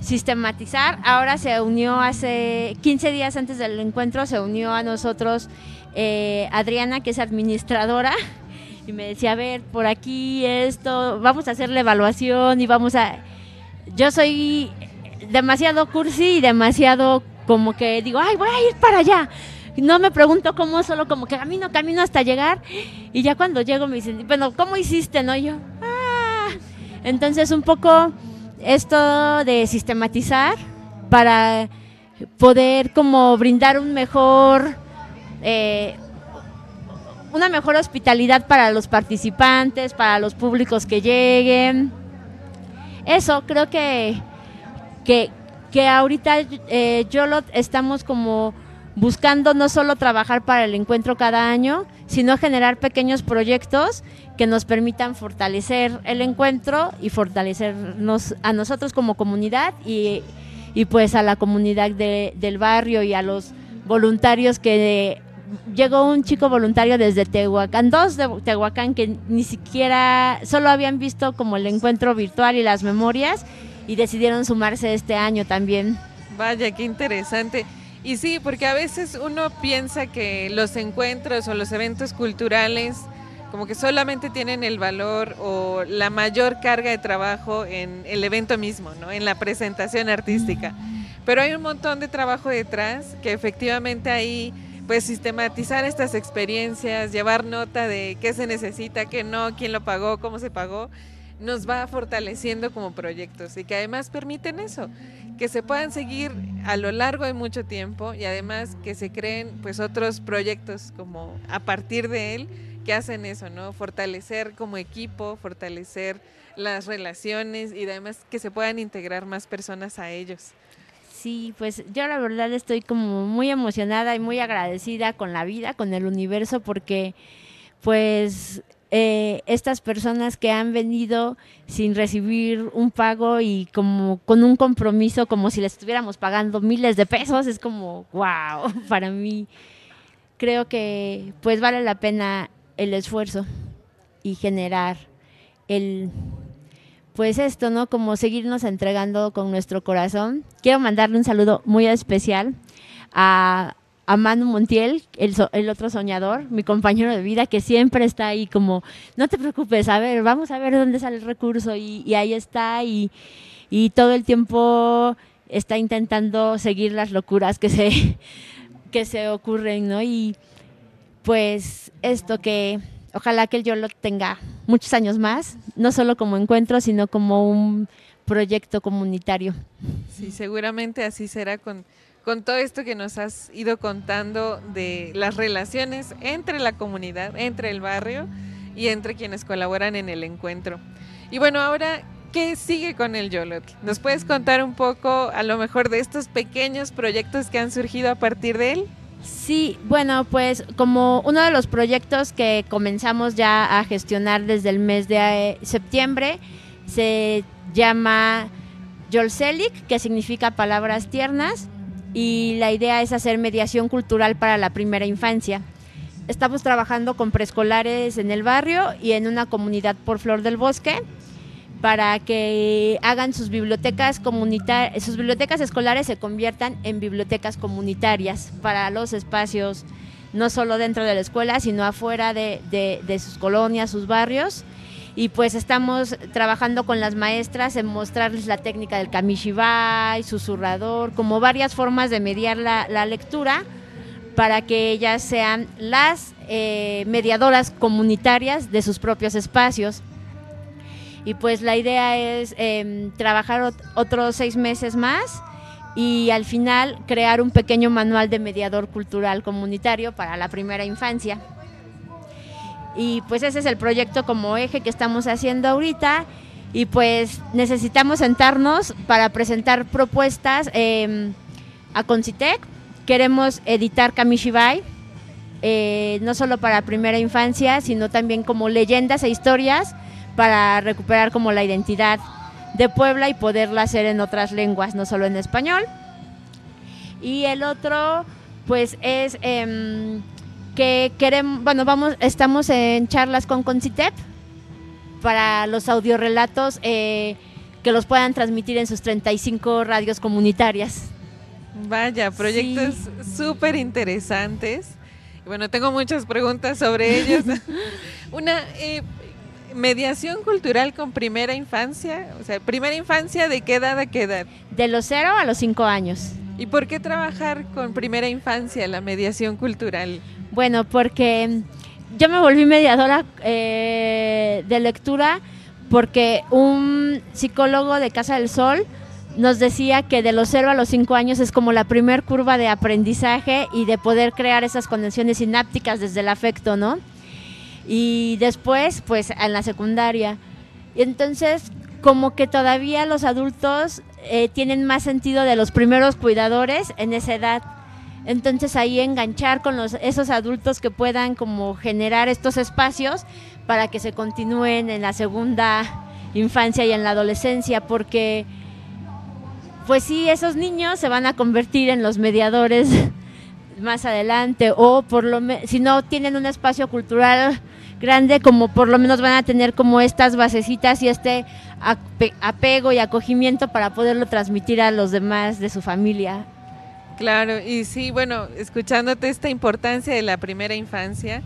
sistematizar, ahora se unió hace 15 días antes del encuentro, se unió a nosotros eh, Adriana, que es administradora, y me decía, a ver, por aquí esto, vamos a hacer la evaluación y vamos a... Yo soy demasiado cursi y demasiado como que digo, ay, voy a ir para allá no me pregunto cómo, solo como que camino, camino hasta llegar. Y ya cuando llego me dicen, bueno, ¿cómo hiciste? No, yo, ah. Entonces un poco esto de sistematizar para poder como brindar un mejor, eh, una mejor hospitalidad para los participantes, para los públicos que lleguen. Eso, creo que, que, que ahorita eh, yo lo estamos como buscando no solo trabajar para el encuentro cada año, sino generar pequeños proyectos que nos permitan fortalecer el encuentro y fortalecernos a nosotros como comunidad y, pues a la comunidad del barrio y a los voluntarios que llegó un chico voluntario desde Tehuacán, dos de Tehuacán que ni siquiera, solo habían visto como el encuentro virtual y las memorias y decidieron sumarse este año también. Vaya, qué interesante. Y sí, porque a veces uno piensa que los encuentros o los eventos culturales como que solamente tienen el valor o la mayor carga de trabajo en el evento mismo, ¿no? En la presentación artística. Pero hay un montón de trabajo detrás que efectivamente ahí pues sistematizar estas experiencias, llevar nota de qué se necesita, qué no, quién lo pagó, cómo se pagó, nos va fortaleciendo como proyectos y que además permiten eso, que se puedan seguir a lo largo de mucho tiempo y además que se creen pues otros proyectos como a partir de él que hacen eso, ¿no? Fortalecer como equipo, fortalecer las relaciones y además que se puedan integrar más personas a ellos. Sí, pues yo la verdad estoy como muy emocionada y muy agradecida con la vida, con el universo, porque pues eh, estas personas que han venido sin recibir un pago y como con un compromiso como si les estuviéramos pagando miles de pesos, es como, wow, para mí creo que pues vale la pena el esfuerzo y generar el pues esto, ¿no? Como seguirnos entregando con nuestro corazón. Quiero mandarle un saludo muy especial a, a Manu Montiel, el, otro soñador, mi compañero de vida, que siempre está ahí como, no te preocupes, a ver, vamos a ver dónde sale el recurso y, y ahí está y, y, todo el tiempo está intentando seguir las locuras que se, que se ocurren, ¿no? Y pues esto que ojalá que yo lo tenga muchos años más, no solo como encuentro, sino como un proyecto comunitario. Sí, seguramente así será con, con todo esto que nos has ido contando de las relaciones entre la comunidad, entre el barrio y entre quienes colaboran en el encuentro. Y bueno, ahora, ¿qué sigue con el Yolot? ¿Nos puedes contar un poco a lo mejor de estos pequeños proyectos que han surgido a partir de él? Sí, bueno, pues como uno de los proyectos que comenzamos ya a gestionar desde el mes de eh, septiembre se llama Yolcelik, que significa palabras tiernas, y la idea es hacer mediación cultural para la primera infancia. Estamos trabajando con preescolares en el barrio y en una comunidad por Flor del Bosque para que hagan sus bibliotecas comunitarias, sus bibliotecas escolares se conviertan en bibliotecas comunitarias para los espacios, no solo dentro de la escuela, sino afuera de, de, sus colonias, sus barrios. Y pues estamos trabajando con las maestras en mostrarles la técnica del kamishibai, susurrador, como varias formas de mediar la, lectura para que ellas sean las eh, mediadoras comunitarias de sus propios espacios y pues la idea es em, trabajar otros seis meses más y al final crear un pequeño manual de mediador cultural comunitario para la primera infancia. Y pues ese es el proyecto como eje que estamos haciendo ahorita y pues necesitamos sentarnos para presentar propuestas em, a Concitec. Queremos editar Kamishibai, eh, no solo para primera infancia, sino también como leyendas e historias para recuperar como la identidad de Puebla y poderla hacer en otras lenguas, no solo en español. Y el otro, pues es em, que queremos, bueno, vamos, estamos en charlas con Concitep para los audiorelatos eh, que los puedan transmitir en sus 35 radios comunitarias. Vaya, proyectos súper interesantes. Bueno, tengo muchas preguntas sobre ellos. Una, eh, mediación cultural con primera infancia, o sea, primera infancia de qué edad a qué edad? De los cero a los cinco años. ¿Y por qué trabajar con primera infancia la mediación cultural? Bueno, porque yo me volví mediadora eh, de lectura porque un psicólogo de Casa del Sol nos decía que de los cero a los cinco años es como la primer curva de aprendizaje y de poder crear esas conexiones sinápticas desde el afecto, ¿no? y después pues en la secundaria. Y entonces como que todavía los adultos eh, tienen más sentido de los primeros cuidadores en esa edad. Entonces ahí enganchar con los, esos adultos que puedan como generar estos espacios para que se continúen en la segunda infancia y en la adolescencia, porque pues sí, esos niños se van a convertir en los mediadores más adelante o por lo si no tienen un espacio cultural grande, como por lo menos van a tener como estas basecitas y este apego y acogimiento para poderlo transmitir a los demás de su familia. Claro, y sí, bueno, escuchándote esta importancia de la primera infancia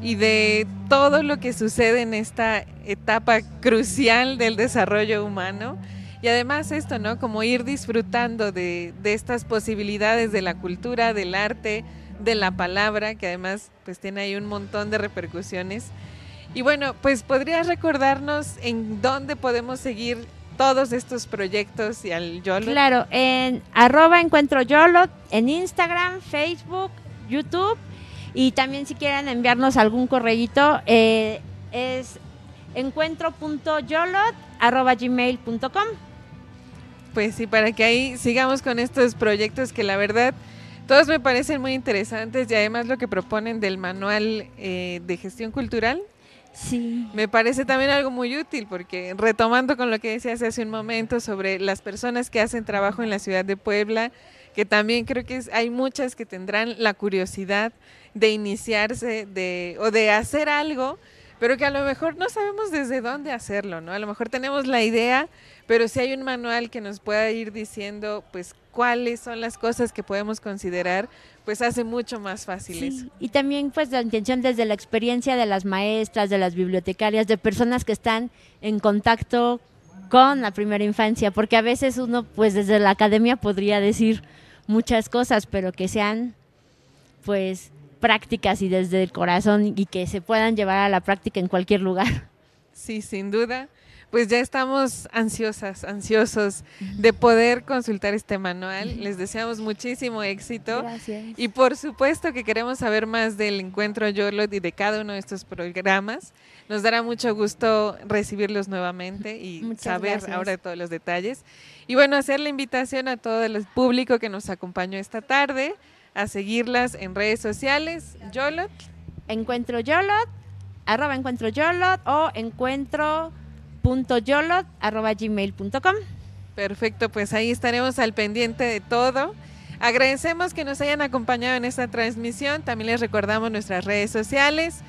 y de todo lo que sucede en esta etapa crucial del desarrollo humano. Y además esto, ¿no? Como ir disfrutando de, estas posibilidades de la cultura, del arte, de la palabra, que además pues tiene ahí un montón de repercusiones. Y bueno, pues podrías recordarnos en dónde podemos seguir todos estos proyectos y al YOLO. Claro, en arroba encuentro YOLO, en Instagram, Facebook, YouTube y también si quieren enviarnos algún correíto eh, es encuentro.yolot arroba gmail.com. Pues sí, para que ahí sigamos con estos proyectos que la verdad todos me parecen muy interesantes y además lo que proponen del manual eh, de gestión cultural. Sí. Me parece también algo muy útil porque retomando con lo que decías hace un momento sobre las personas que hacen trabajo en la ciudad de Puebla, que también creo que hay muchas que tendrán la curiosidad de iniciarse de, o de hacer algo, pero que a lo mejor no sabemos desde dónde hacerlo, ¿no? A lo mejor tenemos la idea, pero si hay un manual que nos pueda ir diciendo, pues, cuáles son las cosas que podemos considerar, pues hace mucho más fácil eso. Y también, pues, la intención desde la experiencia de las maestras, de las bibliotecarias, de personas que están en contacto con la primera infancia, porque a veces uno, pues, desde la academia podría decir, muchas cosas, pero que sean pues prácticas y desde el corazón y que se puedan llevar a la práctica en cualquier lugar. Sí, sin duda. Pues ya estamos ansiosas, ansiosos de poder consultar este manual. Les deseamos muchísimo éxito. Gracias. Y por supuesto que queremos saber más del encuentro YOLOT y de cada uno de estos programas. Nos dará mucho gusto recibirlos nuevamente y Muchas saber gracias. ahora todos los detalles. Y bueno, hacer la invitación a todo el público que nos acompañó esta tarde a seguirlas en redes sociales. YOLOT. Encuentro Yolot, arroba encuentro Yolot o arroba Perfecto, pues ahí estaremos al pendiente de todo. Agradecemos que nos hayan acompañado en esta transmisión. También les recordamos nuestras redes sociales,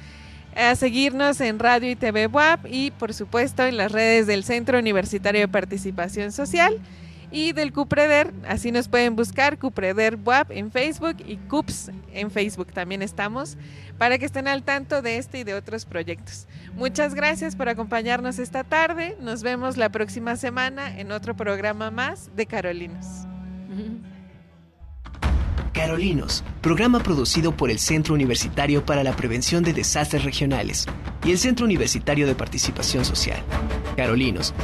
a seguirnos en Radio y TV WAP y por supuesto en las redes del Centro Universitario de Participación Social y del CUPREDER. Así nos pueden buscar CUPREDER WAP en Facebook y CUPS en Facebook también estamos para que estén al tanto de este y de otros proyectos. Muchas gracias por acompañarnos esta tarde. Nos vemos la próxima semana en otro programa más de Carolinos. Carolinos, programa producido por el Centro Universitario para la Prevención de Desastres Regionales y el Centro Universitario de Participación Social. Carolinos,